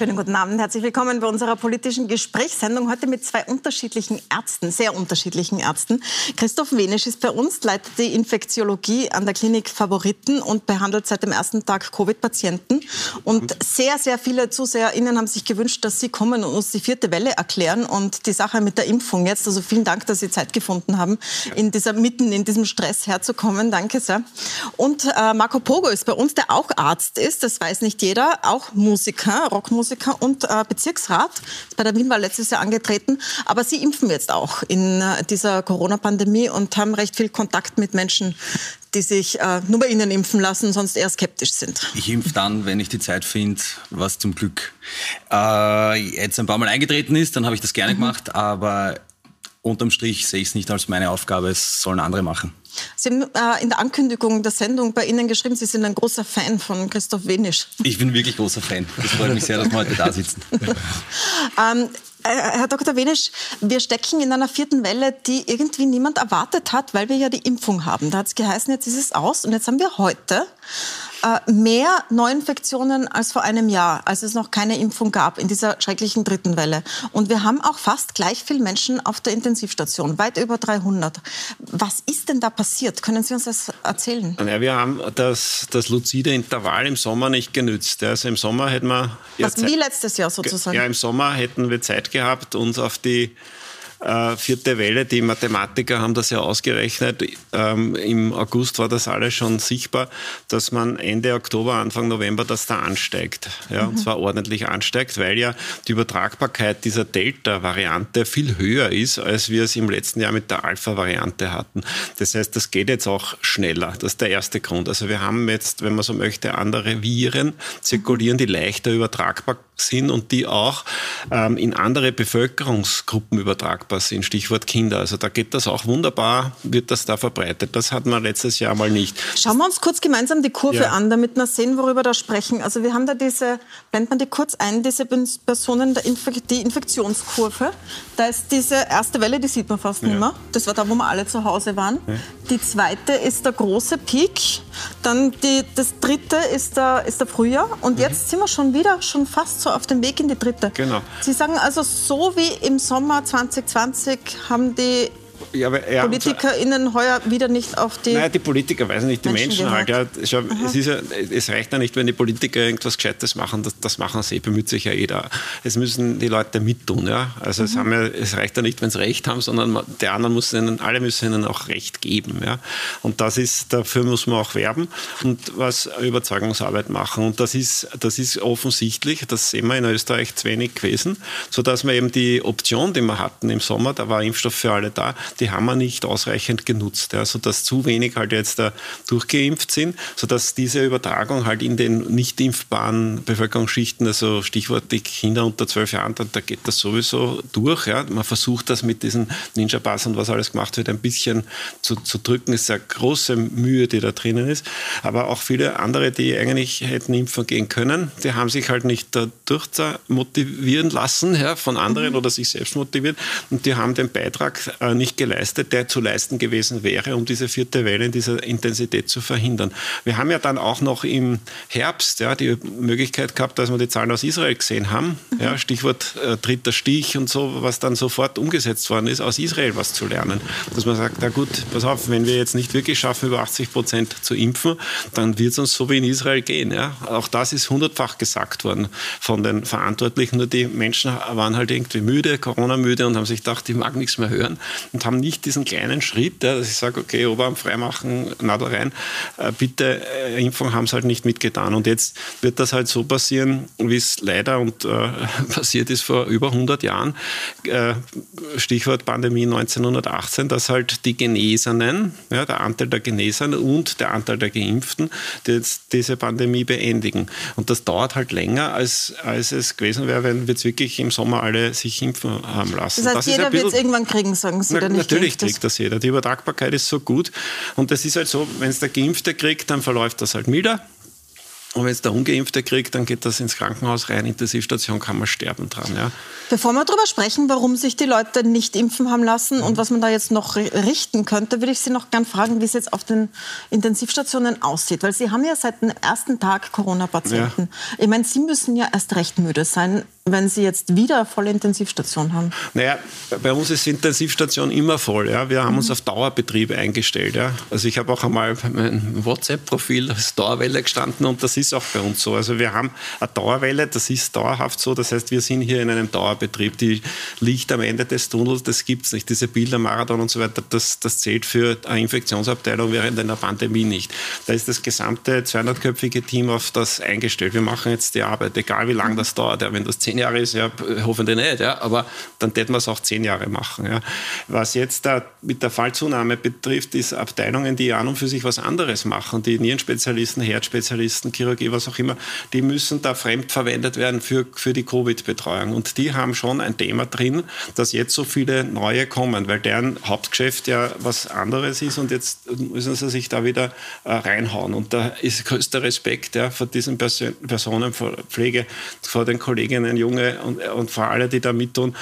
Schönen guten Abend, herzlich willkommen bei unserer politischen Gesprächssendung. Heute mit zwei unterschiedlichen Ärzten, sehr unterschiedlichen Ärzten. Christoph Wenisch ist bei uns, leitet die Infektiologie an der Klinik Favoriten und behandelt seit dem ersten Tag Covid-Patienten. Und sehr, sehr viele ZuseherInnen haben sich gewünscht, dass Sie kommen und uns die vierte Welle erklären und die Sache mit der Impfung jetzt. Also vielen Dank, dass Sie Zeit gefunden haben, in dieser, mitten in diesem Stress herzukommen. Danke sehr. Und äh, Marco Pogo ist bei uns, der auch Arzt ist, das weiß nicht jeder, auch Musiker, Rockmusiker Musiker und äh, Bezirksrat. Ist bei der Wienwahl letztes Jahr angetreten. Aber Sie impfen jetzt auch in äh, dieser Corona-Pandemie und haben recht viel Kontakt mit Menschen, die sich äh, nur bei Ihnen impfen lassen, sonst eher skeptisch sind. Ich impfe dann, wenn ich die Zeit finde, was zum Glück äh, jetzt ein paar Mal eingetreten ist, dann habe ich das gerne mhm. gemacht. Aber unterm Strich sehe ich es nicht als meine Aufgabe, es sollen andere machen. Sie haben äh, in der Ankündigung der Sendung bei Ihnen geschrieben, Sie sind ein großer Fan von Christoph Wenisch. Ich bin wirklich großer Fan. Das freut mich sehr, dass wir heute da sitzen. ähm, äh, Herr Dr. Wenisch, wir stecken in einer vierten Welle, die irgendwie niemand erwartet hat, weil wir ja die Impfung haben. Da hat es geheißen, jetzt ist es aus. Und jetzt haben wir heute äh, mehr Neuinfektionen als vor einem Jahr, als es noch keine Impfung gab in dieser schrecklichen dritten Welle. Und wir haben auch fast gleich viele Menschen auf der Intensivstation, weit über 300. Was ist denn da passiert? Können Sie uns das erzählen? Ja, wir haben das, das luzide Intervall im Sommer nicht genützt. Also im Sommer hätten wir... Was, wie letztes Jahr sozusagen? Ja, im Sommer hätten wir Zeit gehabt, uns auf die äh, vierte Welle, die Mathematiker haben das ja ausgerechnet. Ähm, Im August war das alles schon sichtbar, dass man Ende Oktober, Anfang November das da ansteigt. Ja, mhm. Und zwar ordentlich ansteigt, weil ja die Übertragbarkeit dieser Delta-Variante viel höher ist, als wir es im letzten Jahr mit der Alpha-Variante hatten. Das heißt, das geht jetzt auch schneller. Das ist der erste Grund. Also wir haben jetzt, wenn man so möchte, andere Viren zirkulieren, die leichter übertragbar sind und die auch ähm, in andere Bevölkerungsgruppen übertragbar sind. Stichwort Kinder. Also da geht das auch wunderbar, wird das da verbreitet. Das hat man letztes Jahr mal nicht. Schauen wir uns kurz gemeinsam die Kurve ja. an, damit wir sehen, worüber wir da sprechen. Also wir haben da diese, blendet man die kurz ein, diese Personen, die Infektionskurve. Da ist diese erste Welle, die sieht man fast ja. nicht mehr. Das war da, wo wir alle zu Hause waren. Ja. Die zweite ist der große Peak. Dann die, das dritte ist der, ist der Frühjahr. Und mhm. jetzt sind wir schon wieder, schon fast so auf dem Weg in die dritte. Genau. Sie sagen also, so wie im Sommer 2020 haben die ja, aber, ja, PolitikerInnen heuer wieder nicht auf die. Naja, die Politiker weiß nicht, die Menschen, Menschen halt. Ja, schau, es, ja, es reicht ja nicht, wenn die Politiker irgendwas Gescheites machen, das, das machen sie, bemüht sich ja jeder. Es müssen die Leute mittun. Ja? Also mhm. es, haben ja, es reicht ja nicht, wenn sie Recht haben, sondern der anderen muss ihnen, alle müssen ihnen auch Recht geben. Ja? Und das ist, dafür muss man auch werben und was Überzeugungsarbeit machen. Und das ist, das ist offensichtlich, das sehen wir in Österreich zu wenig gewesen, sodass wir eben die Option, die wir hatten im Sommer, da war Impfstoff für alle da, die haben wir nicht ausreichend genutzt, ja, sodass zu wenig halt jetzt da durchgeimpft sind, sodass diese Übertragung halt in den nicht impfbaren Bevölkerungsschichten, also Stichwort die Kinder unter zwölf Jahren, da, da, geht das sowieso durch. Ja. Man versucht das mit diesen Ninja-Pass und was alles gemacht wird, ein bisschen zu, zu drücken. Es ist eine große Mühe, die da drinnen ist. Aber auch viele andere, die eigentlich hätten impfen gehen können, die haben sich halt nicht dadurch motivieren lassen ja, von anderen mhm. oder sich selbst motiviert und die haben den Beitrag äh, nicht geleistet, der zu leisten gewesen wäre, um diese vierte Welle in dieser Intensität zu verhindern. Wir haben ja dann auch noch im Herbst ja, die Möglichkeit gehabt, dass wir die Zahlen aus Israel gesehen haben. Mhm. Ja, Stichwort äh, dritter Stich und so, was dann sofort umgesetzt worden ist, aus Israel was zu lernen. Dass man sagt, na gut, pass auf, wenn wir jetzt nicht wirklich schaffen, über 80 Prozent zu impfen, dann wird es uns so wie in Israel gehen. Ja. Auch das ist hundertfach gesagt worden von den Verantwortlichen. Nur die Menschen waren halt irgendwie müde, Corona-müde und haben sich gedacht, ich mag nichts mehr hören und haben nicht diesen kleinen Schritt, dass ich sage, okay, Oberarm freimachen, Nadel rein, äh, bitte, äh, Impfung haben sie halt nicht mitgetan. Und jetzt wird das halt so passieren, wie es leider und äh, passiert ist vor über 100 Jahren, äh, Stichwort Pandemie 1918, dass halt die Genesenen, ja, der Anteil der Genesenen und der Anteil der Geimpften, die jetzt diese Pandemie beendigen. Und das dauert halt länger, als, als es gewesen wäre, wenn wir jetzt wirklich im Sommer alle sich impfen haben lassen. Das heißt, das jeder wird es irgendwann kriegen, sagen Sie, na, Natürlich kriegt das jeder. Die Übertragbarkeit ist so gut. Und das ist halt so, wenn es der Geimpfte kriegt, dann verläuft das halt milder. Und wenn es der Ungeimpfte kriegt, dann geht das ins Krankenhaus rein, Intensivstation, kann man sterben dran. Ja. Bevor wir darüber sprechen, warum sich die Leute nicht impfen haben lassen und was man da jetzt noch richten könnte, würde ich Sie noch gern fragen, wie es jetzt auf den Intensivstationen aussieht. Weil Sie haben ja seit dem ersten Tag Corona-Patienten. Ja. Ich meine, Sie müssen ja erst recht müde sein wenn Sie jetzt wieder volle Intensivstation haben? Naja, bei uns ist Intensivstation immer voll. Ja. Wir haben mhm. uns auf Dauerbetrieb eingestellt. Ja. Also ich habe auch einmal mein WhatsApp-Profil als Dauerwelle gestanden und das ist auch bei uns so. Also wir haben eine Dauerwelle, das ist dauerhaft so. Das heißt, wir sind hier in einem Dauerbetrieb. Die Licht am Ende des Tunnels, das gibt es nicht. Diese Bilder, Marathon und so weiter, das, das zählt für eine Infektionsabteilung während einer Pandemie nicht. Da ist das gesamte 200-köpfige Team auf das eingestellt. Wir machen jetzt die Arbeit, egal wie lange das dauert. Ja. Wenn das zehn Jahre ist, ja, hoffentlich nicht, ja, aber dann hätten wir es auch zehn Jahre machen. Ja. Was jetzt da mit der Fallzunahme betrifft, ist Abteilungen, die an und für sich was anderes machen, die Nierenspezialisten, Herzspezialisten, Chirurgie, was auch immer, die müssen da fremd verwendet werden für, für die Covid-Betreuung. Und die haben schon ein Thema drin, dass jetzt so viele neue kommen, weil deren Hauptgeschäft ja was anderes ist und jetzt müssen sie sich da wieder äh, reinhauen. Und da ist größter Respekt ja, vor diesen Person Personen, vor Pflege, vor den Kolleginnen, Junge und, und vor allem, die da mittun,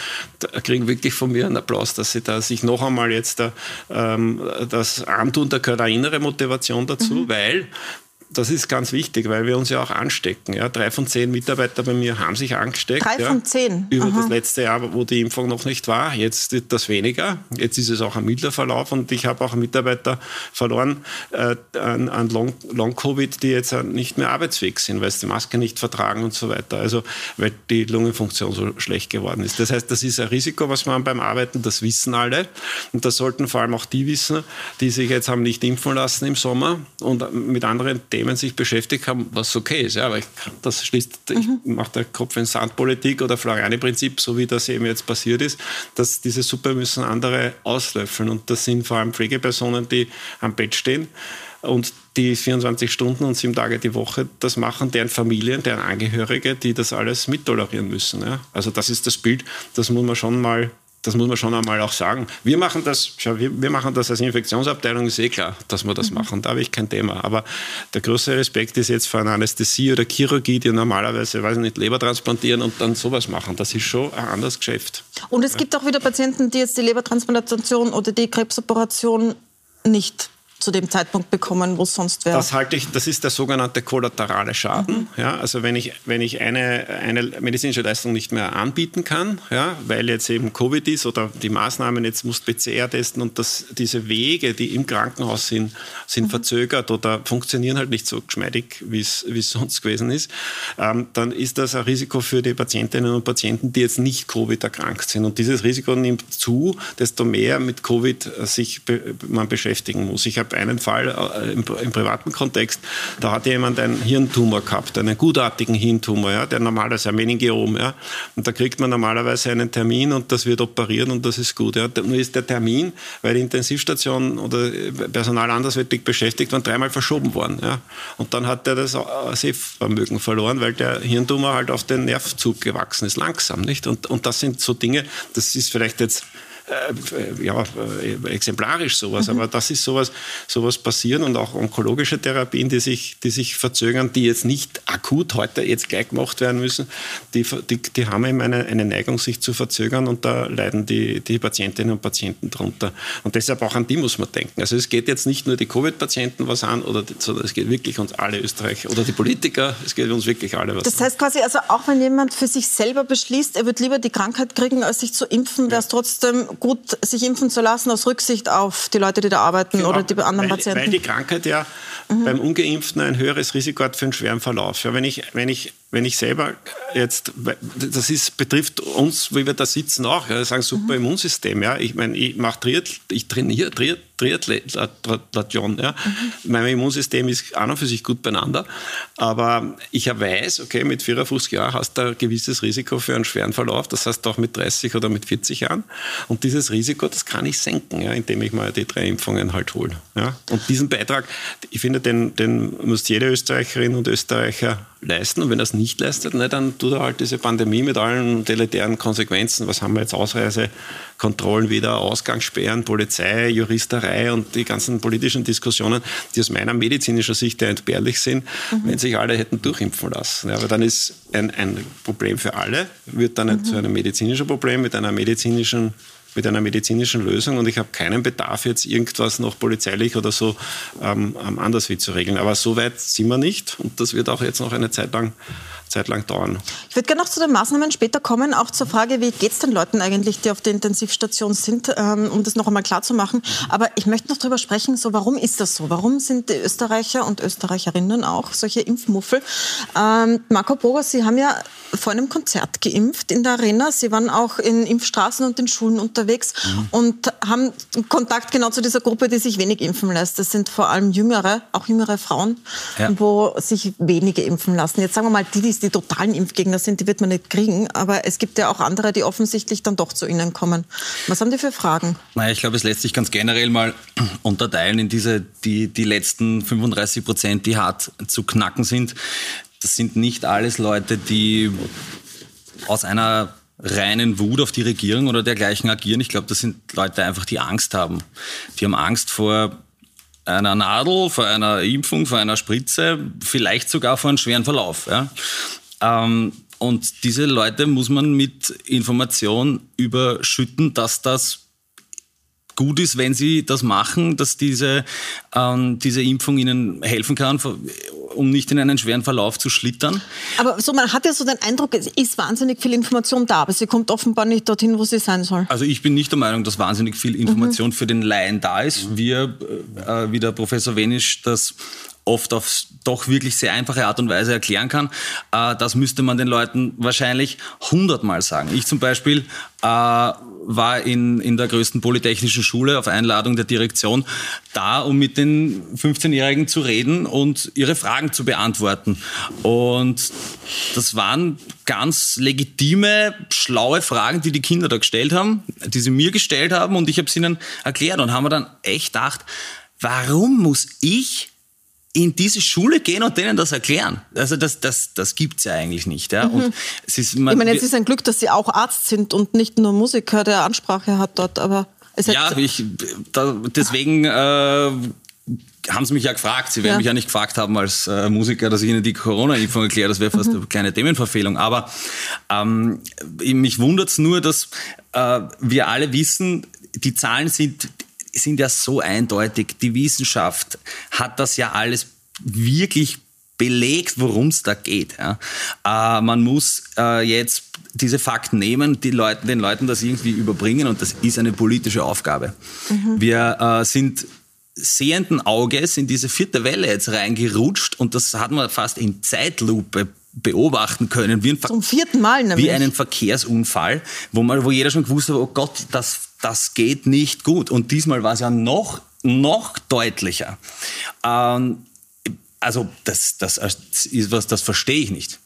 kriegen wirklich von mir einen Applaus, dass sie da sich noch einmal jetzt da, ähm, das antun. Da gehört eine innere Motivation dazu, mhm. weil das ist ganz wichtig, weil wir uns ja auch anstecken. Ja, drei von zehn Mitarbeiter bei mir haben sich angesteckt. Drei ja, von zehn? Über Aha. das letzte Jahr, wo die Impfung noch nicht war. Jetzt wird das weniger. Jetzt ist es auch ein milder Verlauf und ich habe auch Mitarbeiter verloren äh, an, an Long-Covid, Long die jetzt nicht mehr arbeitsfähig sind, weil sie die Maske nicht vertragen und so weiter. Also, weil die Lungenfunktion so schlecht geworden ist. Das heißt, das ist ein Risiko, was man beim Arbeiten, das wissen alle. Und das sollten vor allem auch die wissen, die sich jetzt haben nicht impfen lassen im Sommer und mit anderen Themen Themen sich beschäftigt haben, was okay ist. Ja, aber ich, das schließt, mhm. ich mache der Kopf in Sandpolitik oder Floriani-Prinzip, so wie das eben jetzt passiert ist, dass diese Suppe müssen andere auslöffeln. Und das sind vor allem Pflegepersonen, die am Bett stehen und die 24 Stunden und sieben Tage die Woche das machen, deren Familien, deren Angehörige, die das alles mittolerieren müssen. Ja. Also das ist das Bild, das muss man schon mal das muss man schon einmal auch sagen. Wir machen das, schau, wir, wir, machen das als Infektionsabteilung, ist eh klar, dass wir das mhm. machen. Da habe ich kein Thema. Aber der größte Respekt ist jetzt vor einer Anästhesie oder Chirurgie, die normalerweise, weiß ich nicht, Leber transplantieren und dann sowas machen. Das ist schon ein anderes Geschäft. Und es gibt auch wieder Patienten, die jetzt die Lebertransplantation oder die Krebsoperation nicht zu dem Zeitpunkt bekommen, wo es sonst wäre. Das halte ich, das ist der sogenannte kollaterale Schaden. Mhm. Ja, also wenn ich, wenn ich eine, eine medizinische Leistung nicht mehr anbieten kann, ja, weil jetzt eben Covid ist oder die Maßnahmen, jetzt muss PCR testen und das, diese Wege, die im Krankenhaus sind, sind mhm. verzögert oder funktionieren halt nicht so geschmeidig, wie es sonst gewesen ist, ähm, dann ist das ein Risiko für die Patientinnen und Patienten, die jetzt nicht Covid erkrankt sind. Und dieses Risiko nimmt zu, desto mehr mit Covid sich be man beschäftigen muss. Ich habe habe einen Fall äh, im, im, privaten Kontext, da hat jemand einen Hirntumor gehabt, einen gutartigen Hirntumor, ja, der normalerweise ein Meningiom, ja, und da kriegt man normalerweise einen Termin und das wird operiert und das ist gut. Ja. Nur ist der Termin, weil die Intensivstation oder Personal andersweitig beschäftigt waren, dreimal verschoben worden. Ja. Und dann hat er das Sehvermögen verloren, weil der Hirntumor halt auf den Nervzug gewachsen ist, langsam. Nicht? Und, und das sind so Dinge, das ist vielleicht jetzt äh, ja, äh, exemplarisch sowas, mhm. aber das ist sowas, sowas passieren und auch onkologische Therapien, die sich, die sich verzögern, die jetzt nicht akut heute jetzt gleich gemacht werden müssen, die, die, die haben eben eine, eine Neigung, sich zu verzögern und da leiden die, die Patientinnen und Patienten drunter. Und deshalb auch an die muss man denken. Also es geht jetzt nicht nur die Covid-Patienten was an, oder, sondern es geht wirklich uns alle Österreicher oder die Politiker, es geht uns wirklich alle was Das heißt quasi, also auch wenn jemand für sich selber beschließt, er wird lieber die Krankheit kriegen, als sich zu impfen, wäre es trotzdem gut, sich impfen zu lassen aus Rücksicht auf die Leute, die da arbeiten genau, oder die anderen weil, Patienten? Weil die Krankheit ja mhm. beim Ungeimpften ein höheres Risiko hat für einen schweren Verlauf. Ja, wenn, ich, wenn, ich, wenn ich selber jetzt, das ist, betrifft uns, wie wir da sitzen auch, ja, sagen super mhm. Immunsystem. Ja. Ich meine, ich mache Triath, ich trainiere Triath, Triathlon. Ja. Mhm. Mein Immunsystem ist an und für sich gut beieinander. Aber ich weiß, okay, mit 54 Jahren hast du ein gewisses Risiko für einen schweren Verlauf. Das heißt auch mit 30 oder mit 40 Jahren. Und dieses Risiko, das kann ich senken, ja, indem ich mal die drei Impfungen halt hole. Ja. Und diesen Beitrag, ich finde, den, den muss jede Österreicherin und Österreicher leisten. Und wenn er es nicht leistet, ne, dann tut er halt diese Pandemie mit allen deletären Konsequenzen. Was haben wir jetzt? Ausreisekontrollen wieder, Ausgangssperren, Polizei, Juristerei und die ganzen politischen Diskussionen, die aus meiner medizinischen Sicht ja entbehrlich sind, mhm. wenn sich alle hätten durchimpfen lassen. Ja, aber dann ist ein, ein Problem für alle, wird dann nicht mhm. zu einem medizinischen Problem mit einer medizinischen mit einer medizinischen Lösung und ich habe keinen Bedarf, jetzt irgendwas noch polizeilich oder so ähm, anders wie zu regeln. Aber so weit sind wir nicht und das wird auch jetzt noch eine Zeit lang Zeit lang dauern. Ich würde gerne noch zu den Maßnahmen später kommen, auch zur Frage, wie geht es den Leuten eigentlich, die auf der Intensivstation sind, ähm, um das noch einmal klar zu machen. Aber ich möchte noch darüber sprechen, so warum ist das so? Warum sind die Österreicher und Österreicherinnen auch solche Impfmuffel? Ähm, Marco Bogas, Sie haben ja vor einem Konzert geimpft in der Arena. Sie waren auch in Impfstraßen und in Schulen unterwegs mhm. und haben Kontakt genau zu dieser Gruppe, die sich wenig impfen lässt. Das sind vor allem jüngere, auch jüngere Frauen, ja. wo sich wenige impfen lassen. Jetzt sagen wir mal, die, die die totalen Impfgegner sind, die wird man nicht kriegen. Aber es gibt ja auch andere, die offensichtlich dann doch zu Ihnen kommen. Was haben die für Fragen? Naja, ich glaube, es lässt sich ganz generell mal unterteilen in diese, die, die letzten 35 Prozent, die hart zu knacken sind. Das sind nicht alles Leute, die aus einer reinen Wut auf die Regierung oder dergleichen agieren. Ich glaube, das sind Leute einfach, die Angst haben. Die haben Angst vor einer Nadel, vor einer Impfung, vor einer Spritze, vielleicht sogar vor einem schweren Verlauf. Ja? Ähm, und diese Leute muss man mit Information überschütten, dass das gut ist, wenn sie das machen, dass diese, ähm, diese Impfung ihnen helfen kann, um nicht in einen schweren Verlauf zu schlittern. Aber so, man hat ja so den Eindruck, es ist wahnsinnig viel Information da, aber sie kommt offenbar nicht dorthin, wo sie sein soll. Also ich bin nicht der Meinung, dass wahnsinnig viel Information mhm. für den Laien da ist. Wir, äh, wie der Professor Wenisch das oft auf doch wirklich sehr einfache Art und Weise erklären kann. Äh, das müsste man den Leuten wahrscheinlich hundertmal sagen. Ich zum Beispiel äh, war in, in der größten polytechnischen Schule auf Einladung der Direktion da, um mit den 15-Jährigen zu reden und ihre Fragen zu beantworten. Und das waren ganz legitime, schlaue Fragen, die die Kinder da gestellt haben, die sie mir gestellt haben und ich habe es ihnen erklärt und haben wir dann echt gedacht, warum muss ich in diese Schule gehen und denen das erklären. Also das, das, das gibt's ja eigentlich nicht. Ja? Mhm. Es ist, man, ich meine, jetzt ist ein Glück, dass Sie auch Arzt sind und nicht nur Musiker, der Ansprache hat dort, aber es Ja, ich, da, deswegen äh, haben sie mich ja gefragt. Sie werden ja. mich ja nicht gefragt haben als äh, Musiker, dass ich ihnen die Corona-Impfung erkläre. Das wäre fast mhm. eine kleine Themenverfehlung. Aber ähm, mich wundert's nur, dass äh, wir alle wissen, die Zahlen sind sind ja so eindeutig. Die Wissenschaft hat das ja alles wirklich belegt, worum es da geht. Ja. Äh, man muss äh, jetzt diese Fakten nehmen, die Leute, den Leuten das irgendwie überbringen und das ist eine politische Aufgabe. Mhm. Wir äh, sind sehenden Auges in diese vierte Welle jetzt reingerutscht und das hat man fast in Zeitlupe beobachten können, wie, ein Zum vierten Mal nämlich. wie einen Verkehrsunfall, wo, man, wo jeder schon gewusst hat, oh Gott, das das geht nicht gut. Und diesmal war es ja noch, noch deutlicher. Ähm, also das, das ist was, das verstehe ich nicht.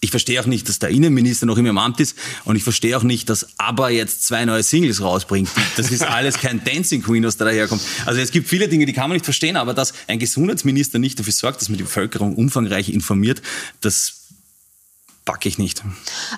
Ich verstehe auch nicht, dass der Innenminister noch immer im Amt ist und ich verstehe auch nicht, dass ABBA jetzt zwei neue Singles rausbringt. Das ist alles kein Dancing Queen, was da daherkommt. Also es gibt viele Dinge, die kann man nicht verstehen, aber dass ein Gesundheitsminister nicht dafür sorgt, dass man die Bevölkerung umfangreich informiert, das packe ich nicht.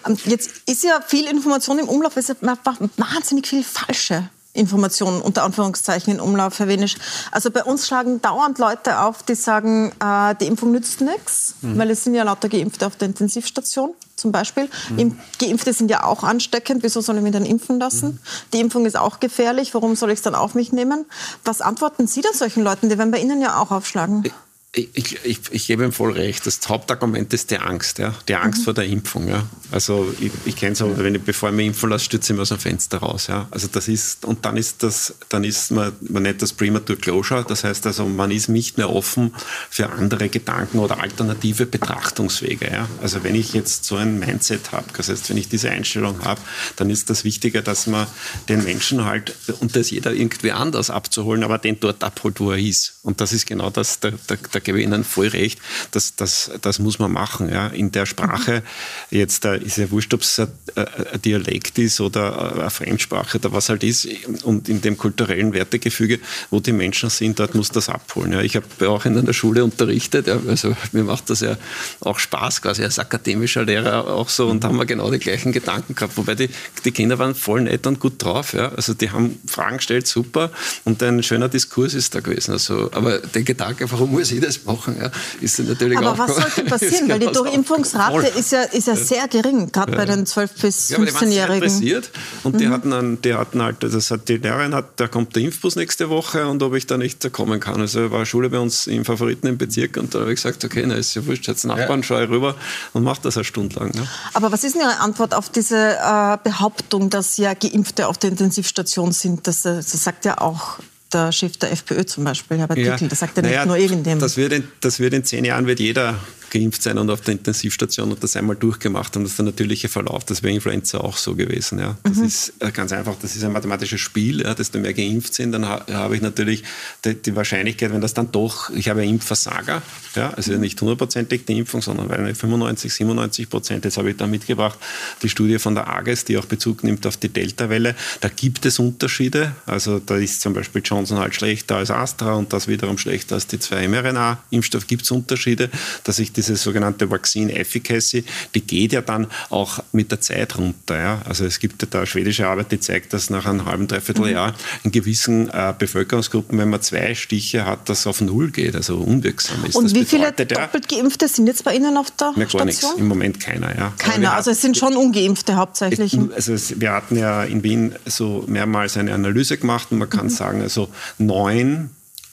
Ähm, jetzt ist ja viel Information im Umlauf, es ist wahnsinnig viel falsche Informationen unter Anführungszeichen in Umlauf, Herr Wenisch. Also bei uns schlagen dauernd Leute auf, die sagen, äh, die Impfung nützt nichts, mhm. weil es sind ja lauter Geimpfte auf der Intensivstation zum Beispiel. Mhm. Geimpfte sind ja auch ansteckend, wieso soll ich mich dann impfen lassen? Mhm. Die Impfung ist auch gefährlich, warum soll ich es dann auf mich nehmen? Was antworten Sie dann solchen Leuten? Die werden bei Ihnen ja auch aufschlagen. Ich, ich, ich, gebe ihm voll recht. Das Hauptargument ist die Angst, ja? die Angst mhm. vor der Impfung. Ja? Also ich, ich kenne es, wenn ich, bevor ich mich impfen lasse, stürze ich mir aus dem Fenster raus. Ja? Also das ist, und dann ist das, dann ist man, man nennt das Premature Closure. Das heißt also, man ist nicht mehr offen für andere Gedanken oder alternative Betrachtungswege. Ja? Also wenn ich jetzt so ein Mindset habe, das heißt, wenn ich diese Einstellung habe, dann ist das Wichtige, dass man den Menschen halt, und das jeder irgendwie anders abzuholen, aber den dort abholt, wo er ist. Und das ist genau das, der, der, der gebe ich Ihnen voll recht, das, das, das muss man machen. Ja. In der Sprache, jetzt da ist ja wurscht, ob es ein, ein Dialekt ist oder eine Fremdsprache oder was halt ist, und in dem kulturellen Wertegefüge, wo die Menschen sind, dort muss das abholen. Ja. Ich habe auch in einer Schule unterrichtet, ja, also mir macht das ja auch Spaß, quasi als akademischer Lehrer auch so, und haben wir genau die gleichen Gedanken gehabt, wobei die, die Kinder waren voll nett und gut drauf. Ja. Also die haben Fragen gestellt, super, und ein schöner Diskurs ist da gewesen. Also, aber der Gedanke, warum muss ich das machen, ja, ist natürlich aber auch... Aber was sollte passieren? Weil die Durchimpfungsrate ist ja, ist ja sehr gering, gerade ja. bei den 12- bis 15-Jährigen. Ja, und mhm. die, hatten einen, die hatten halt, das hat die Lehrerin hat, da kommt der Impfbus nächste Woche und ob ich da nicht kommen kann. Also war Schule bei uns im Favoriten im Bezirk und da habe ich gesagt, okay, na ist ja wurscht, jetzt Nachbarn, ja. schaue ich rüber und mache das eine Stunde lang. Ne? Aber was ist denn Ihre Antwort auf diese äh, Behauptung, dass ja Geimpfte auf der Intensivstation sind? Das, das sagt ja auch der Chef der FPÖ zum Beispiel, Herbert ja. Dickel. Das sagt ja nicht naja, nur irgendjemand. Das wird, in, das wird in zehn Jahren wird jeder geimpft sein und auf der Intensivstation und das einmal durchgemacht haben. Das ist der natürliche Verlauf. Das wäre Influenza auch so gewesen. Ja. Das mhm. ist äh, ganz einfach, das ist ein mathematisches Spiel. Ja. Desto mehr geimpft sind, dann ha habe ich natürlich die, die, Wahrscheinlichkeit, wenn das dann doch, ich habe Impfversager, ja, also nicht hundertprozentig die Impfung, sondern weil 95, 97 Prozent, jetzt habe ich da mitgebracht, die Studie von der AGES, die auch Bezug nimmt auf die Delta-Welle. Da gibt es Unterschiede. Also da ist zum Beispiel Johnson halt schlechter als Astra und das wiederum schlechter als die zwei mRNA-Impfstoffe. Gibt es Unterschiede, dass ich diese sogenannte Vaccine Efficacy, die geht ja dann auch mit der Zeit runter. Ja? Also es gibt ja da schwedische Arbeit, die zeigt, dass nach einem halben, dreiviertel mhm. Jahr in gewissen äh, Bevölkerungsgruppen, wenn man zwei Stiche hat, das auf Null geht, also unwirksam ist. Und das wie viele doppelt Geimpfte sind jetzt bei Ihnen auf der Na, gar nichts, im Moment keiner. Ja. Keiner, also es sind schon Ungeimpfte hauptsächlich. Also wir hatten ja in Wien so mehrmals eine Analyse gemacht und man kann mhm. sagen, also neun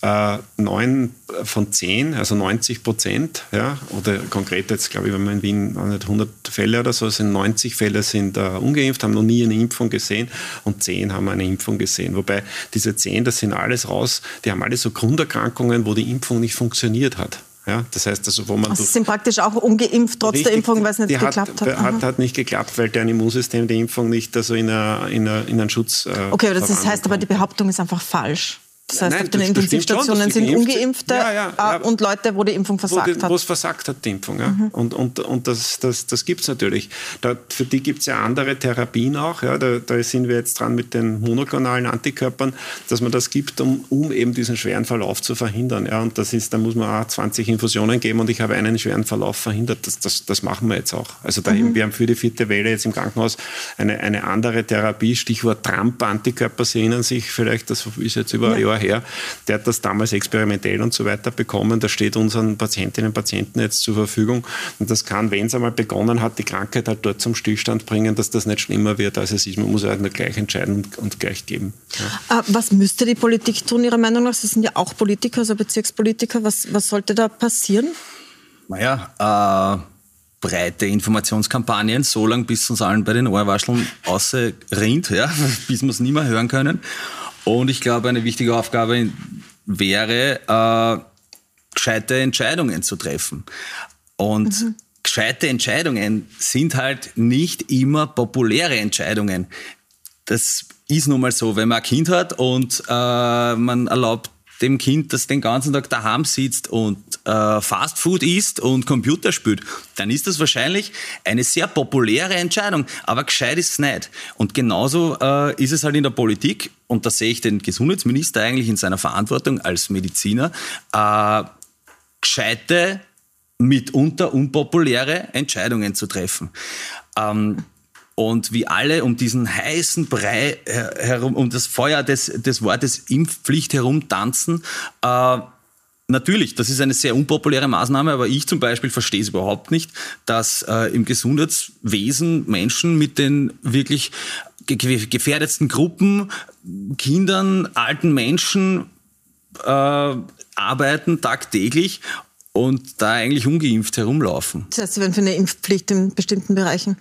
äh, neun von zehn, also 90 Prozent, ja, oder konkret jetzt, glaube ich, wenn man in Wien 100 Fälle oder so sind, 90 Fälle sind uh, ungeimpft, haben noch nie eine Impfung gesehen und zehn haben eine Impfung gesehen. Wobei diese zehn, das sind alles raus, die haben alle so Grunderkrankungen, wo die Impfung nicht funktioniert hat. Ja, das heißt also, wo man. Also sind praktisch auch ungeimpft trotz richtig, der Impfung, weil es nicht geklappt hat. Hat, hat nicht geklappt, weil deren Immunsystem die Impfung nicht also in, eine, in, eine, in einen Schutz. Äh, okay, aber das heißt aber, die Behauptung ist einfach falsch. Das heißt, Nein, auf den Intensivstationen sind Ungeimpfte ja, ja, ja, und Leute, wo die Impfung versagt wo hat. Wo es versagt hat, die Impfung. Ja. Mhm. Und, und, und das, das, das gibt es natürlich. Da, für die gibt es ja andere Therapien auch. Ja. Da, da, sind wir jetzt dran mit den monoklonalen Antikörpern, dass man das gibt, um, um eben diesen schweren Verlauf zu verhindern. Ja. Und das ist, da muss man auch 20 Infusionen geben und ich habe einen schweren Verlauf verhindert. Das, das, das machen wir jetzt auch. Also da mhm. wir haben für die vierte Welle jetzt im Krankenhaus eine, eine andere Therapie, Stichwort Trump-Antikörper, Sie erinnern sich vielleicht, das ist jetzt über ein Jahr her, der hat das damals experimentell und so weiter bekommen. Das steht unseren Patientinnen und Patienten jetzt zur Verfügung. Und das kann, wenn es einmal begonnen hat, die Krankheit halt dort zum Stillstand bringen, dass das nicht schlimmer wird, als es ist. Man muss halt nur gleich entscheiden und, gleich geben. Ja. Äh, was müsste die Politik tun, Ihrer Meinung nach? Sie sind ja auch Politiker, also Bezirkspolitiker. Was, was sollte da passieren? Naja, äh breite Informationskampagnen, so lange bis uns allen bei den Ohrwascheln ausrinnt, ja, bis wir es nie mehr hören können. Und ich glaube, eine wichtige Aufgabe wäre, äh, gescheite Entscheidungen zu treffen. Und mhm. gescheite Entscheidungen sind halt nicht immer populäre Entscheidungen. Das ist nun mal so, wenn man ein Kind hat und äh, man erlaubt dem Kind, das den ganzen Tag daheim sitzt und äh, Fastfood isst und Computer spielt, dann ist das wahrscheinlich eine sehr populäre Entscheidung. Aber gescheit ist es nicht. Und genauso äh, ist es halt in der Politik, und da sehe ich den Gesundheitsminister eigentlich in seiner Verantwortung als Mediziner, äh, gescheite, mitunter unpopuläre Entscheidungen zu treffen. Ähm, und wie alle um diesen heißen Brei herum, um das Feuer des, des Wortes Impfpflicht herumtanzen, äh, Natürlich, das ist eine sehr unpopuläre Maßnahme, aber ich zum Beispiel verstehe es überhaupt nicht, dass äh, im Gesundheitswesen Menschen mit den wirklich gefährdetsten Gruppen, Kindern, alten Menschen äh, arbeiten tagtäglich und da eigentlich ungeimpft herumlaufen. Das heißt, Sie werden für eine Impfpflicht in bestimmten Bereichen?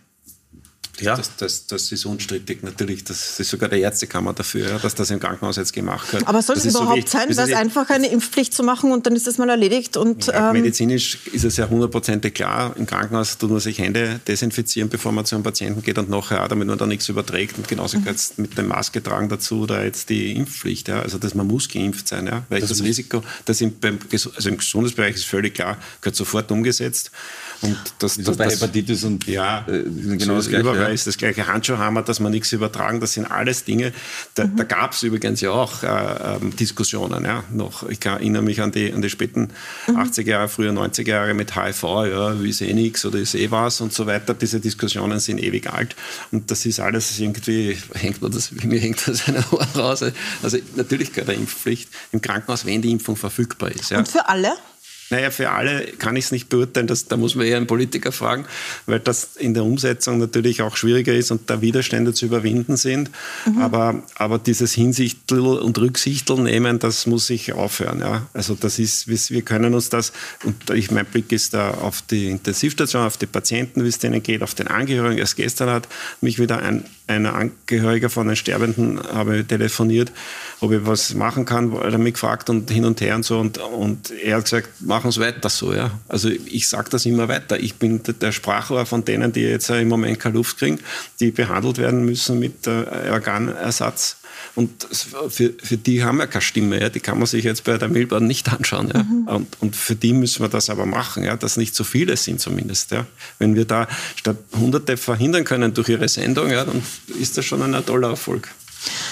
Ja. Das, das, das ist unstrittig natürlich. Das ist sogar der Ärztekammer dafür, dass das im Krankenhaus jetzt gemacht wird. Aber soll es überhaupt so sein, es einfach eine Impfpflicht zu machen und dann ist das mal erledigt? Und, ja, ähm, medizinisch ist es ja hundertprozentig klar. Im Krankenhaus tut man sich Hände desinfizieren, bevor man zu einem Patienten geht und nachher auch, damit man da nichts überträgt. Und genauso mhm. es mit dem Maske tragen dazu oder jetzt die Impfpflicht. Ja. Also dass man muss geimpft sein. Ja. Weil das, das Risiko, das im, beim, also im Gesundheitsbereich ist völlig klar, gehört sofort umgesetzt. Und das, das, bei Hepatitis und ja, äh, genau das gleiche, überall ja. ist das gleiche Handschuhhammer, dass man nichts übertragen. Das sind alles Dinge. Da, mhm. da gab es übrigens ja auch äh, ähm, Diskussionen. Ja, noch. Ich erinnere mich an die, an die späten mhm. 80er Jahre, früher 90er Jahre mit HIV. Ja, ist eh nichts oder ist eh was und so weiter. Diese Diskussionen sind ewig alt und das ist alles irgendwie hängt mir das, mir hängt das einer Ohr raus. Also natürlich gehört eine Impfpflicht im Krankenhaus, wenn die Impfung verfügbar ist. Ja. Und für alle? Naja, für alle kann ich es nicht beurteilen, das, da muss man eher einen Politiker fragen, weil das in der Umsetzung natürlich auch schwieriger ist und da Widerstände zu überwinden sind. Mhm. Aber, aber dieses Hinsichtel und Rücksichtel nehmen, das muss sich aufhören. Ja. Also das ist, wir können uns das, und ich, mein Blick ist da auf die Intensivstation, auf die Patienten, wie es denen geht, auf den Angehörigen. Erst gestern hat mich wieder ein, ein Angehöriger von einem Sterbenden habe telefoniert, ob ich was machen kann, er hat mich gefragt und hin und her und so und, und er hat gesagt, machen Sie weiter so, ja. Also ich sage das immer weiter. Ich bin der Sprachrohr von denen, die jetzt im Moment keine Luft kriegen, die behandelt werden müssen mit äh, Organersatz. Und für, für die haben wir keine Stimme. Ja. Die kann man sich jetzt bei der Milbahn nicht anschauen. Ja. Mhm. Und, und, für die müssen wir das aber machen, ja, dass nicht so viele sind zumindest. Ja. Wenn wir da statt Hunderte verhindern können durch ihre Sendung, ja, dann ist das schon ein toller Erfolg.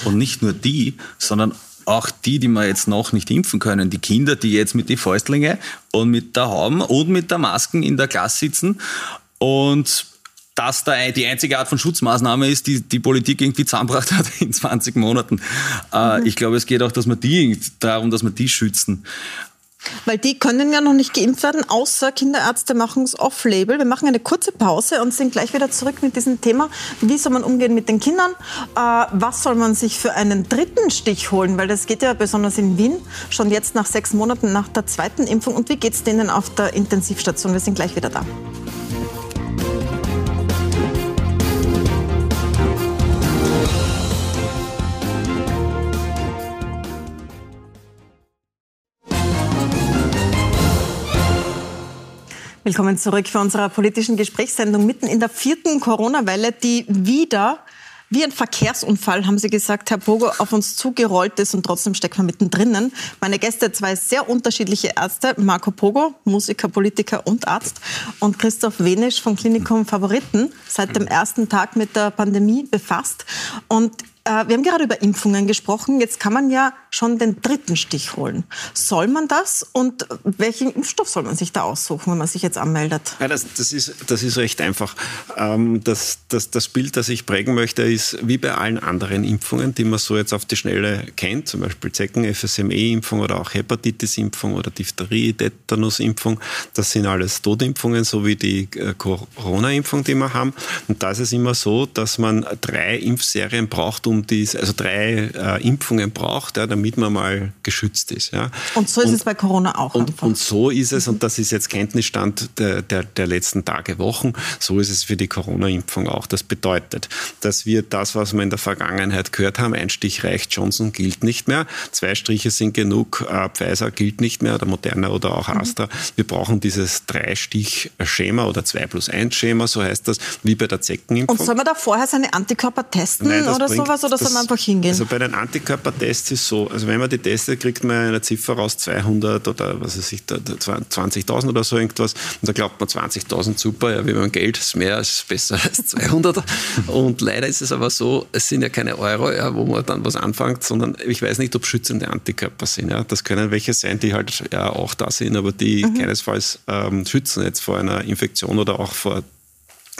Und nicht nur die, sondern auch die, die wir jetzt noch nicht impfen können, die Kinder, die jetzt mit den Fäustlinge und mit der Hauben und mit der Masken in der Klasse sitzen und das da die einzige Art von Schutzmaßnahme ist, die die Politik irgendwie zusammengebracht hat in 20 Monaten. Äh, mhm. Ich glaube, es geht auch dass wir die, darum, dass wir die schützen. Weil die können ja noch nicht geimpft werden, außer Kinderärzte machen es off-label. Wir machen eine kurze Pause und sind gleich wieder zurück mit diesem Thema. Wie soll man umgehen mit den Kindern? Äh, was soll man sich für einen dritten Stich holen? Weil das geht ja besonders in Wien schon jetzt nach sechs Monaten nach der zweiten Impfung. Und wie geht es denen auf der Intensivstation? Wir sind gleich wieder da. Willkommen zurück für unsere politischen Gesprächssendung mitten in der vierten Corona-Welle, die wieder wie ein Verkehrsunfall, haben Sie gesagt, Herr Pogo, auf uns zugerollt ist und trotzdem steckt man mittendrin. Meine Gäste, zwei sehr unterschiedliche Ärzte, Marco Pogo, Musiker, Politiker und Arzt und Christoph Wenisch vom Klinikum Favoriten, seit dem ersten Tag mit der Pandemie befasst. Und äh, wir haben gerade über Impfungen gesprochen. Jetzt kann man ja schon den dritten Stich holen. Soll man das und welchen Impfstoff soll man sich da aussuchen, wenn man sich jetzt anmeldet? Ja, das, das, ist, das ist recht einfach. Ähm, das, das, das Bild, das ich prägen möchte, ist wie bei allen anderen Impfungen, die man so jetzt auf die Schnelle kennt, zum Beispiel Zecken, FSME-Impfung oder auch Hepatitis-Impfung oder Diphtherie, Tetanus-Impfung. Das sind alles Totimpfungen, so wie die äh, Corona-Impfung, die wir haben. Und da ist es immer so, dass man drei Impfserien braucht, um diese, also drei äh, Impfungen braucht, ja, damit man mal geschützt ist. Ja. Und so ist und, es bei Corona auch. Und, und, so ist es, und das ist jetzt Kenntnisstand der, der, der letzten Tage, Wochen, so ist es für die Corona-Impfung auch. Das bedeutet, dass wir das, was wir in der Vergangenheit gehört haben, ein Stich reicht, Johnson gilt nicht mehr, zwei Striche sind genug, äh, Pfizer gilt nicht mehr, oder Moderna oder auch mhm. Astra. Mhm. Wir brauchen dieses Drei-Stich-Schema oder 2 plus 1 Schema, so heißt das, wie bei der Zeckenimpfung. Und soll man da vorher seine Antikörper testen Nein, oder bringt, sowas, oder soll man einfach hingehen? Also bei den Antikörpertests ist es so, also wenn man die testet, kriegt man eine Ziffer raus, 200 oder was weiß ich, 20.000 oder so irgendwas. Und da glaubt man 20.000 super, ja, wie man Geld ist mehr als besser als 200. Und leider ist es aber so, es sind ja keine Euro, ja, wo man dann was anfängt, sondern ich weiß nicht, ob schützende Antikörper sind. Ja. Das können welche sein, die halt ja auch da sind, aber die mhm. keinesfalls ähm, schützen jetzt vor einer Infektion oder auch vor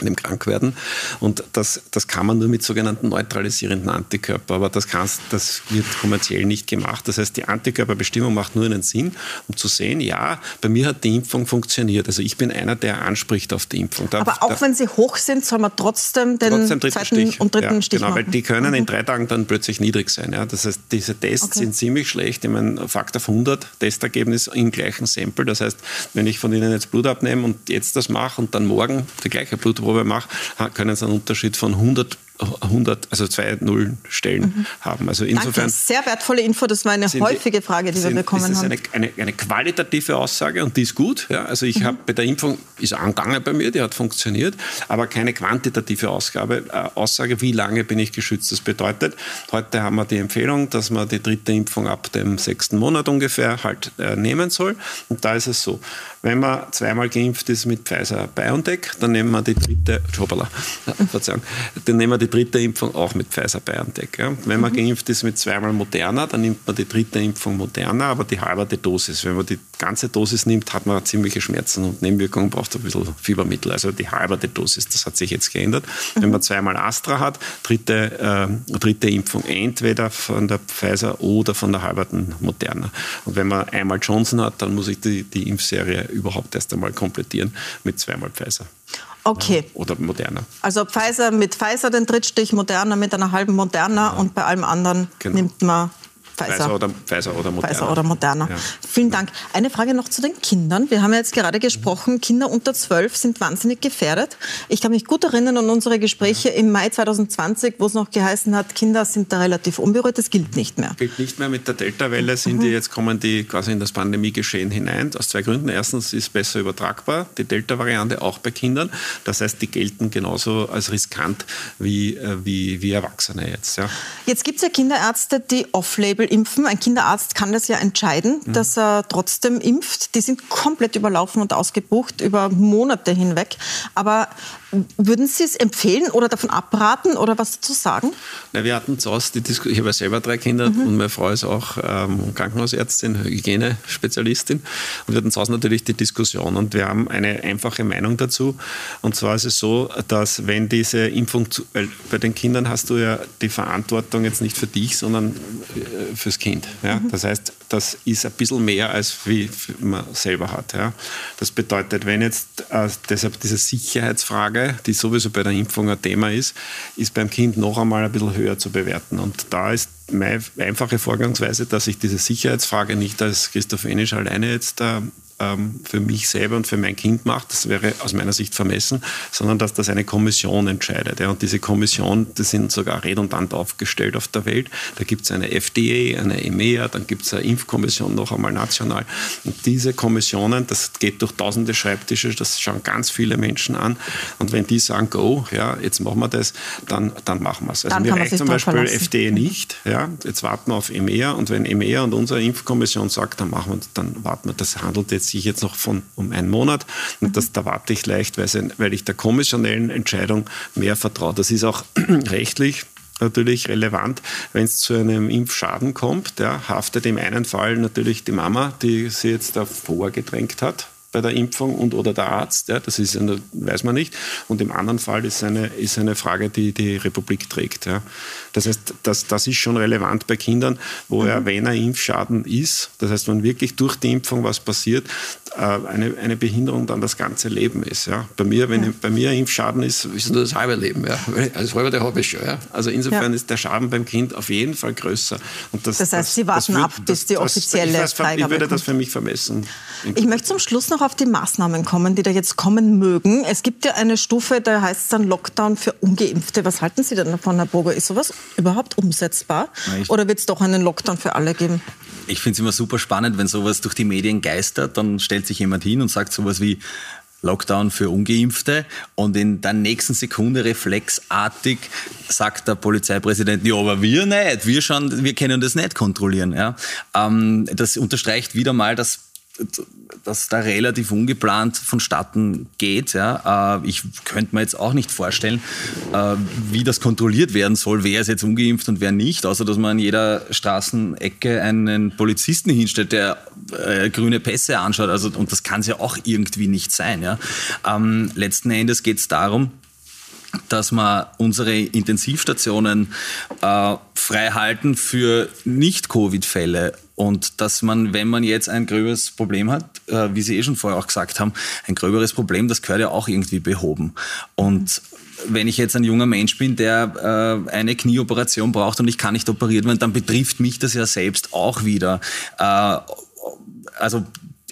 dem Krankwerden. Und das, das kann man nur mit sogenannten neutralisierenden Antikörper. Aber das, kannst, das wird kommerziell nicht gemacht. Das heißt, die Antikörperbestimmung macht nur einen Sinn, um zu sehen, ja, bei mir hat die Impfung funktioniert. Also ich bin einer, der anspricht auf die Impfung. Da, Aber auch da, wenn sie hoch sind, soll man trotzdem den trotzdem zweiten Stich. und dritten ja, Stich genau, machen. Weil die können mhm. in drei Tagen dann plötzlich niedrig sein. Ja. Das heißt, diese Tests okay. sind ziemlich schlecht. Ich meine, Faktor 100 Testergebnis im gleichen Sample. Das heißt, wenn ich von Ihnen jetzt Blut abnehme und jetzt das mache und dann morgen die gleiche Blut Blutprobe mache, können sie einen Unterschied von 100 100, also zwei Nullenstellen mhm. haben. Also insofern Danke, sehr wertvolle Info. Das war eine häufige Frage, die sind, wir bekommen ist haben. Eine, eine, eine, qualitative Aussage und die ist gut. Ja, also ich mhm. habe bei der Impfung ist angegangen bei mir, die hat funktioniert, aber keine quantitative Ausgabe, äh, Aussage, wie lange bin ich geschützt. Das bedeutet, heute haben wir die Empfehlung, dass man die dritte Impfung ab dem sechsten Monat ungefähr halt äh, nehmen soll. Und da ist es so, wenn man zweimal geimpft ist mit Pfizer BioNTech, dann nehmen wir die dritte, Schobala, Verzeihung, dann nehmen wir die dritte Impfung auch mit Pfizer BioNTech. Ja. Wenn man mhm. geimpft ist mit zweimal Moderna, dann nimmt man die dritte Impfung Moderna, aber die halbe Dosis. Wenn man die ganze Dosis nimmt, hat man ziemliche Schmerzen und Nebenwirkungen, braucht ein bisschen Fiebermittel. Also die halbe Dosis, das hat sich jetzt geändert. Mhm. Wenn man zweimal Astra hat, dritte, äh, dritte Impfung entweder von der Pfizer oder von der halben Moderna. Und wenn man einmal Johnson hat, dann muss ich die, die Impfserie überhaupt erst einmal komplettieren mit zweimal Pfizer. Okay. Oder Moderna. Also Pfizer mit Pfizer den Drittstich, Moderna mit einer halben Moderna ja. und bei allem anderen genau. nimmt man Pfizer. Pfizer oder, Pfizer oder Moderna. Pfizer oder Moderna. Ja. Vielen Dank. Eine Frage noch zu den Kindern. Wir haben ja jetzt gerade gesprochen, Kinder unter 12 sind wahnsinnig gefährdet. Ich kann mich gut erinnern an unsere Gespräche im Mai 2020, wo es noch geheißen hat, Kinder sind da relativ unberührt. Das gilt nicht mehr. Gilt nicht mehr mit der Delta-Welle. Sind mhm. die jetzt kommen die quasi in das Pandemiegeschehen hinein. Aus zwei Gründen. Erstens ist es besser übertragbar, die Delta-Variante auch bei Kindern. Das heißt, die gelten genauso als riskant wie, äh, wie, wie Erwachsene jetzt. Ja. Jetzt gibt es ja Kinderärzte, die off-label Beispiel impfen. Ein Kinderarzt kann das ja entscheiden, mhm. dass er trotzdem impft. Die sind komplett überlaufen und ausgebucht über Monate hinweg. Aber würden Sie es empfehlen oder davon abraten oder was dazu sagen? Na, wir hatten zu Hause die Diskussion, ich habe ja selber drei Kinder mhm. und meine Frau ist auch ähm, Krankenhausärztin, Hygienespezialistin. Und wir hatten zu Hause natürlich die Diskussion und wir haben eine einfache Meinung dazu. Und zwar ist es so, dass wenn diese Impfung, zu, weil bei den Kindern hast du ja die Verantwortung jetzt nicht für dich, sondern äh, fürs Kind. Ja? Mhm. Das heißt, das ist ein bisschen mehr, als wie man selber hat. Ja? Das bedeutet, wenn jetzt äh, deshalb diese Sicherheitsfrage, die sowieso bei der Impfung ein Thema ist, ist beim Kind noch einmal ein bisschen höher zu bewerten. Und da ist meine einfache Vorgangsweise, dass ich diese Sicherheitsfrage nicht als Christoph Enisch alleine jetzt äh, ähm, für mich selber und für mein Kind macht, das wäre aus meiner Sicht vermessen, sondern dass das eine Kommission entscheidet. Ja. Und diese Kommission, die sind sogar redundant aufgestellt auf der Welt. Da gibt es eine FDA, eine EMEA, dann gibt es eine Impfkommission noch einmal national. Und diese Kommissionen, das geht durch tausende Schreibtische, das schauen ganz viele Menschen an. Und wenn die sagen, go, ja, jetzt machen wir das, dann, dann machen wir es. Also dann mir reicht zum Beispiel verlassen. FDA nicht. Ja. Jetzt warten wir auf EMEA und wenn EMEA und unsere Impfkommission sagt, dann machen wir, dann warten wir. Das handelt jetzt sich jetzt noch von um einen Monat. Und das, da warte ich leicht, weil, weil ich der kommissionellen Entscheidung mehr vertraue. Das ist auch rechtlich natürlich relevant, wenn es zu einem Impfschaden kommt. Ja, haftet im einen Fall natürlich die Mama, die sie jetzt davor gedrängt hat bei der Impfung und oder der Arzt. Ja, das ist eine, weiß man nicht. Und im anderen Fall ist eine, ist eine Frage, die die Republik trägt. Ja. Das heißt, das, das ist schon relevant bei Kindern, wo mhm. er, wenn er Impfschaden ist, das heißt, wenn wirklich durch die Impfung was passiert, äh, eine, eine Behinderung dann das ganze Leben ist. Ja. Bei, mir, wenn ja. bei mir ein Impfschaden ist, ist nur das halbe Leben. Ja. Das halbe habe ich schon. Ja. Also insofern ja. ist der Schaden beim Kind auf jeden Fall größer. Und das, das heißt, das, Sie warten wird, ab, bis die offizielle das, ich, weiß, ich würde das für mich vermessen. Ich möchte zum Schluss noch auf die Maßnahmen kommen, die da jetzt kommen mögen. Es gibt ja eine Stufe, da heißt es dann Lockdown für Ungeimpfte. Was halten Sie denn davon, Herr Boger? Ist sowas überhaupt umsetzbar? Oder wird es doch einen Lockdown für alle geben? Ich finde es immer super spannend, wenn sowas durch die Medien geistert, dann stellt sich jemand hin und sagt sowas wie, Lockdown für Ungeimpfte und in der nächsten Sekunde reflexartig sagt der Polizeipräsident, ja, aber wir nicht, wir, schon, wir können das nicht kontrollieren. Ja. Ähm, das unterstreicht wieder mal, dass dass da relativ ungeplant vonstatten geht. Ja. Äh, ich könnte mir jetzt auch nicht vorstellen, äh, wie das kontrolliert werden soll, wer ist jetzt ungeimpft und wer nicht, außer dass man an jeder Straßenecke einen Polizisten hinstellt, der äh, grüne Pässe anschaut. Also, und das kann es ja auch irgendwie nicht sein. Ja. Ähm, letzten Endes geht es darum, dass wir unsere Intensivstationen äh, frei halten für Nicht-Covid-Fälle und dass man, wenn man jetzt ein gröberes Problem hat, äh, wie Sie eh schon vorher auch gesagt haben, ein gröberes Problem, das gehört ja auch irgendwie behoben. Und wenn ich jetzt ein junger Mensch bin, der äh, eine Knieoperation braucht und ich kann nicht operiert werden, dann betrifft mich das ja selbst auch wieder. Äh, also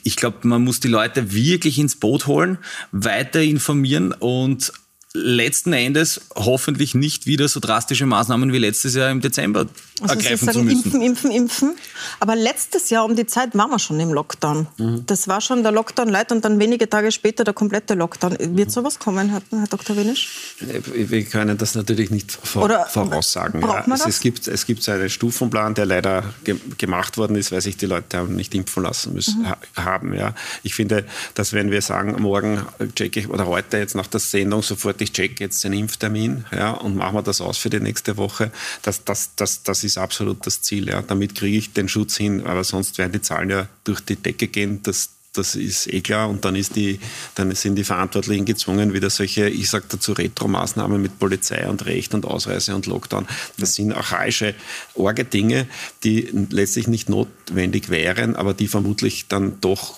ich glaube, man muss die Leute wirklich ins Boot holen, weiter informieren und letzten Endes hoffentlich nicht wieder so drastische Maßnahmen wie letztes Jahr im Dezember also ergreifen zu müssen. Impfen, impfen, impfen. Aber letztes Jahr um die Zeit waren wir schon im Lockdown. Mhm. Das war schon der Lockdown light und dann wenige Tage später der komplette Lockdown. Wird sowas kommen, Herr, Herr Dr. Wenisch? Wir können das natürlich nicht vor, Oder voraussagen. Ja. Es, es, gibt, es gibt einen Stufenplan, der leider ge gemacht worden ist, weil sich die Leute haben nicht impfen lassen müssen, mhm. ha haben. Ja. Ich finde, dass wenn wir sagen, morgen checke ich oder heute jetzt nach der Sendung sofort ich checke jetzt den Impftermin ja, und machen wir das aus für die nächste Woche. Das, das, das, das ist absolut das Ziel. Ja. Damit kriege ich den Schutz hin, aber sonst werden die Zahlen ja durch die Decke gehen. Das, das ist eh klar. Und dann, ist die, dann sind die Verantwortlichen gezwungen, wieder solche, ich sage dazu, Retro-Maßnahmen mit Polizei und Recht und Ausreise und Lockdown. Das sind archaische, orge Dinge, die letztlich nicht notwendig wären, aber die vermutlich dann doch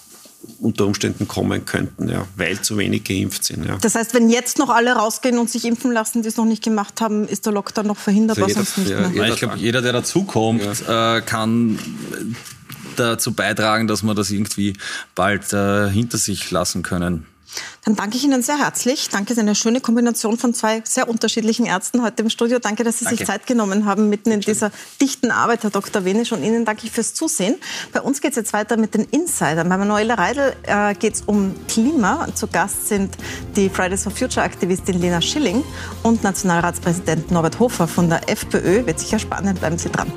unter Umständen kommen könnten, ja, weil zu wenig geimpft sind. Ja. Das heißt, wenn jetzt noch alle rausgehen und sich impfen lassen, die es noch nicht gemacht haben, ist der Lockdown noch verhinderbar, also jeder, sonst nicht ja, mehr. ich glaube, jeder, der dazukommt, ja. äh, kann dazu beitragen, dass wir das irgendwie bald äh, hinter sich lassen können. Dann danke ich Ihnen sehr herzlich. Danke, es ist eine schöne Kombination von zwei sehr unterschiedlichen Ärzten heute im Studio. Danke, dass Sie danke. sich Zeit genommen haben mitten in dieser dichten Arbeit, Herr Dr. Wenisch. Und Ihnen danke ich fürs Zusehen. Bei uns geht es jetzt weiter mit den Insidern. Bei Manuela Reidel äh, geht es um Klima. Zu Gast sind die Fridays for Future Aktivistin Lena Schilling und Nationalratspräsident Norbert Hofer von der FPÖ. Wird sicher spannend. Bleiben Sie dran.